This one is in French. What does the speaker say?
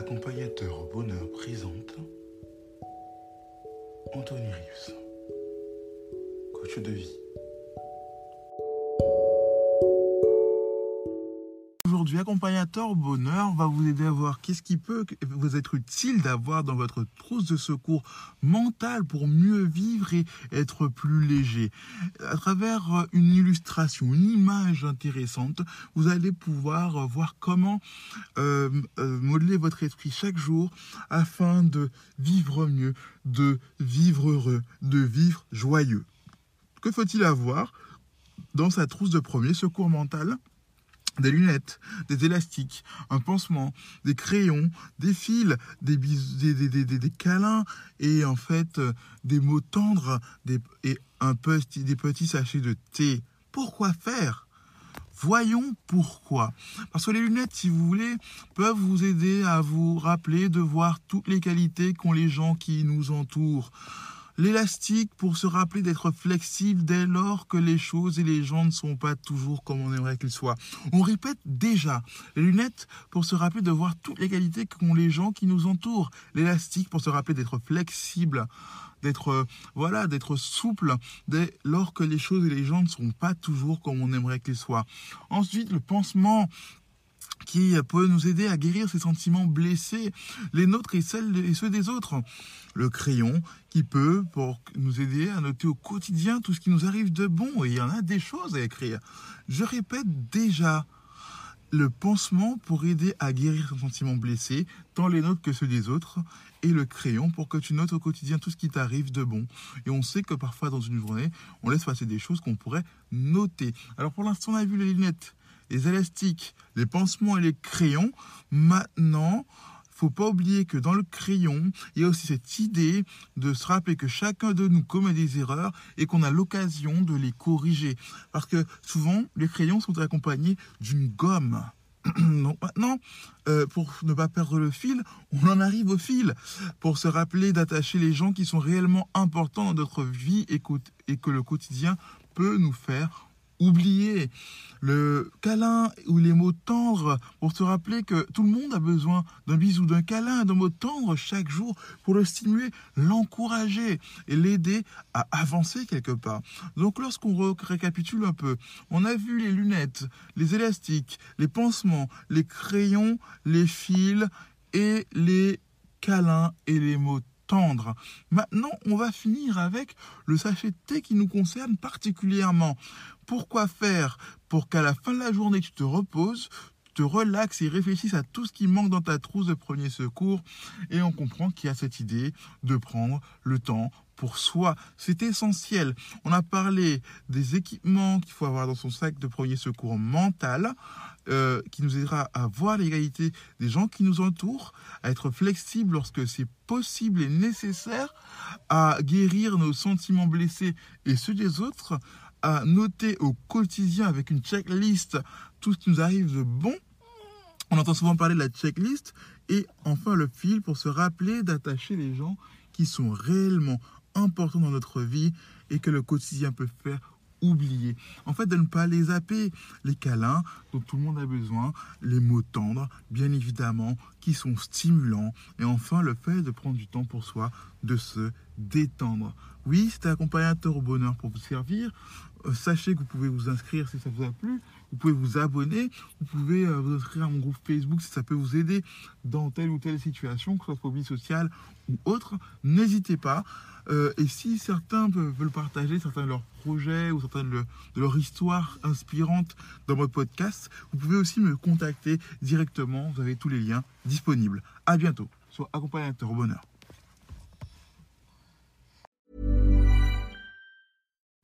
Accompagnateur bonheur présente Anthony Rius, coach de vie. Accompagnateur bonheur va vous aider à voir qu'est-ce qui peut vous être utile d'avoir dans votre trousse de secours mental pour mieux vivre et être plus léger. À travers euh, une illustration, une image intéressante, vous allez pouvoir euh, voir comment euh, modeler votre esprit chaque jour afin de vivre mieux, de vivre heureux, de vivre joyeux. Que faut-il avoir dans sa trousse de premier secours mental? Des lunettes, des élastiques, un pansement, des crayons, des fils, des, bis- des, des, des, câlins et en fait euh, des mots tendres et un petit, des petits sachets de thé. Pourquoi faire? Voyons pourquoi. Parce que les lunettes, si vous voulez, peuvent vous aider à vous rappeler de voir toutes les qualités qu'ont les gens qui nous entourent. L'élastique pour se rappeler d'être flexible dès lors que les choses et les gens ne sont pas toujours comme on aimerait qu'ils soient. On répète déjà. Les lunettes pour se rappeler de voir toutes les qualités qu'ont les gens qui nous entourent. L'élastique pour se rappeler d'être flexible d'être euh, voilà d'être souple dès lors que les choses et les gens ne sont pas toujours comme on aimerait qu'ils soient. Ensuite, le pansement qui peut nous aider à guérir ces sentiments blessés, les nôtres et, celles, et ceux des autres. Le crayon qui peut pour nous aider à noter au quotidien tout ce qui nous arrive de bon. Et il y en a des choses à écrire. Je répète déjà, le pansement pour aider à guérir ces sentiments blessés, tant les nôtres que ceux des autres, et le crayon pour que tu notes au quotidien tout ce qui t'arrive de bon. Et on sait que parfois dans une journée, on laisse passer des choses qu'on pourrait noter. Alors pour l'instant, on a vu les lunettes, les élastiques, les pansements et les crayons. Maintenant, faut pas oublier que dans le crayon, il y a aussi cette idée de se rappeler que chacun de nous commet des erreurs et qu'on a l'occasion de les corriger. Parce que souvent, les crayons sont accompagnés d'une gomme. Donc maintenant, euh, pour ne pas perdre le fil, on en arrive au fil. Pour se rappeler d'attacher les gens qui sont réellement importants dans notre vie et, que le quotidien peut nous faire oublier. Le câlin ou les mots tendres pour se rappeler que tout le monde a besoin d'un bisou, d'un câlin, d'un mot tendre chaque jour pour le stimuler, l'encourager et l'aider à avancer quelque part. Donc lorsqu'on récapitule un peu, on a vu les lunettes, les élastiques, les pansements, les crayons, les fils et les câlins et les mots Maintenant, on va finir avec le sachet de thé qui nous concerne particulièrement. Pourquoi faire Pour qu'à la fin de la journée, tu te reposes, te relaxes et réfléchisses à tout ce qui manque dans ta trousse de premier secours? Et on comprend qu'il y a cette idée de prendre le temps pour soi. C'est essentiel. On a parlé des équipements qu'il faut avoir dans son sac de premier secours mental, euh, qui nous aidera à voir l'égalité des gens qui nous entourent, à être flexible lorsque c'est possible et nécessaire, à guérir nos sentiments blessés et ceux des autres, à noter au quotidien avec une checklist tout ce qui nous arrive de bon. On entend souvent parler de la checklist. Et enfin le fil pour se rappeler d'attacher les gens qui sont réellement importants dans notre vie et que le quotidien peut faire oublier. En fait, de ne pas les zapper. Les câlins dont tout le monde a besoin, les mots tendres, bien évidemment, qui sont stimulants. Et enfin, le fait de prendre du temps pour soi, de se détendre. Oui, c'était accompagnateur au bonheur pour vous servir. Euh, sachez que vous pouvez vous inscrire si ça vous a plu. Vous pouvez vous abonner. Vous pouvez euh, vous inscrire à mon groupe Facebook si ça peut vous aider dans telle ou telle situation, que ce soit phobie sociale ou autre. N'hésitez pas. Euh, et si certains veulent partager certains de leurs projets ou certaines de, leur histoire inspirante dans votre podcast, vous pouvez aussi me contacter directement. Vous avez tous les liens disponibles. À bientôt. Soit accompagnateur au bonheur.